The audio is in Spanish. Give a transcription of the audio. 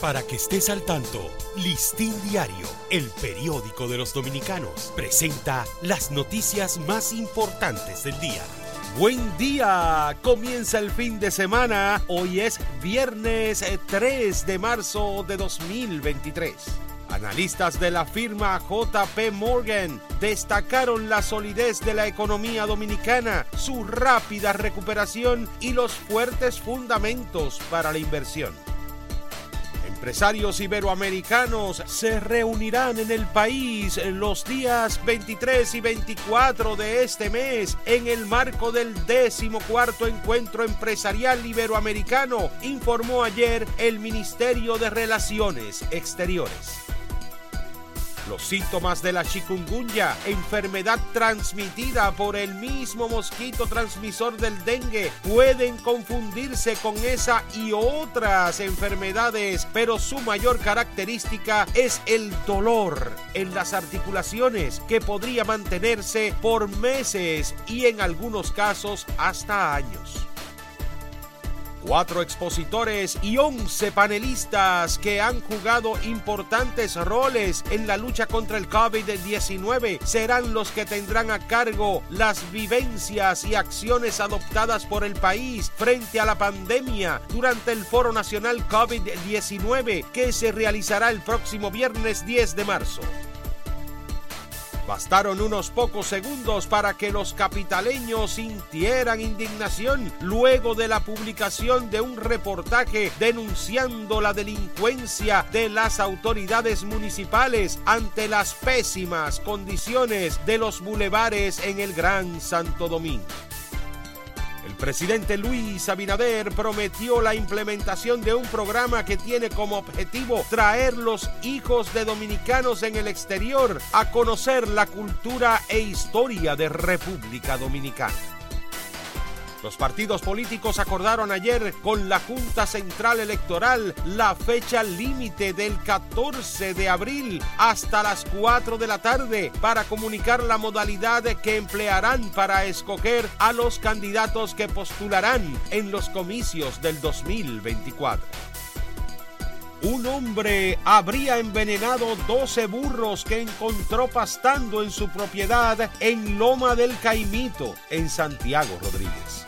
Para que estés al tanto, Listín Diario, el periódico de los dominicanos, presenta las noticias más importantes del día. Buen día, comienza el fin de semana, hoy es viernes 3 de marzo de 2023. Analistas de la firma JP Morgan destacaron la solidez de la economía dominicana, su rápida recuperación y los fuertes fundamentos para la inversión. Empresarios iberoamericanos se reunirán en el país los días 23 y 24 de este mes en el marco del decimocuarto encuentro empresarial iberoamericano, informó ayer el Ministerio de Relaciones Exteriores. Los síntomas de la chikungunya, enfermedad transmitida por el mismo mosquito transmisor del dengue, pueden confundirse con esa y otras enfermedades, pero su mayor característica es el dolor en las articulaciones que podría mantenerse por meses y en algunos casos hasta años cuatro expositores y once panelistas que han jugado importantes roles en la lucha contra el COVID-19 serán los que tendrán a cargo las vivencias y acciones adoptadas por el país frente a la pandemia durante el Foro Nacional COVID-19 que se realizará el próximo viernes 10 de marzo. Bastaron unos pocos segundos para que los capitaleños sintieran indignación luego de la publicación de un reportaje denunciando la delincuencia de las autoridades municipales ante las pésimas condiciones de los bulevares en el Gran Santo Domingo presidente Luis Abinader prometió la implementación de un programa que tiene como objetivo traer los hijos de dominicanos en el exterior a conocer la cultura e historia de República Dominicana. Los partidos políticos acordaron ayer con la Junta Central Electoral la fecha límite del 14 de abril hasta las 4 de la tarde para comunicar la modalidad que emplearán para escoger a los candidatos que postularán en los comicios del 2024 un hombre habría envenenado 12 burros que encontró pastando en su propiedad en Loma del Caimito, en Santiago Rodríguez.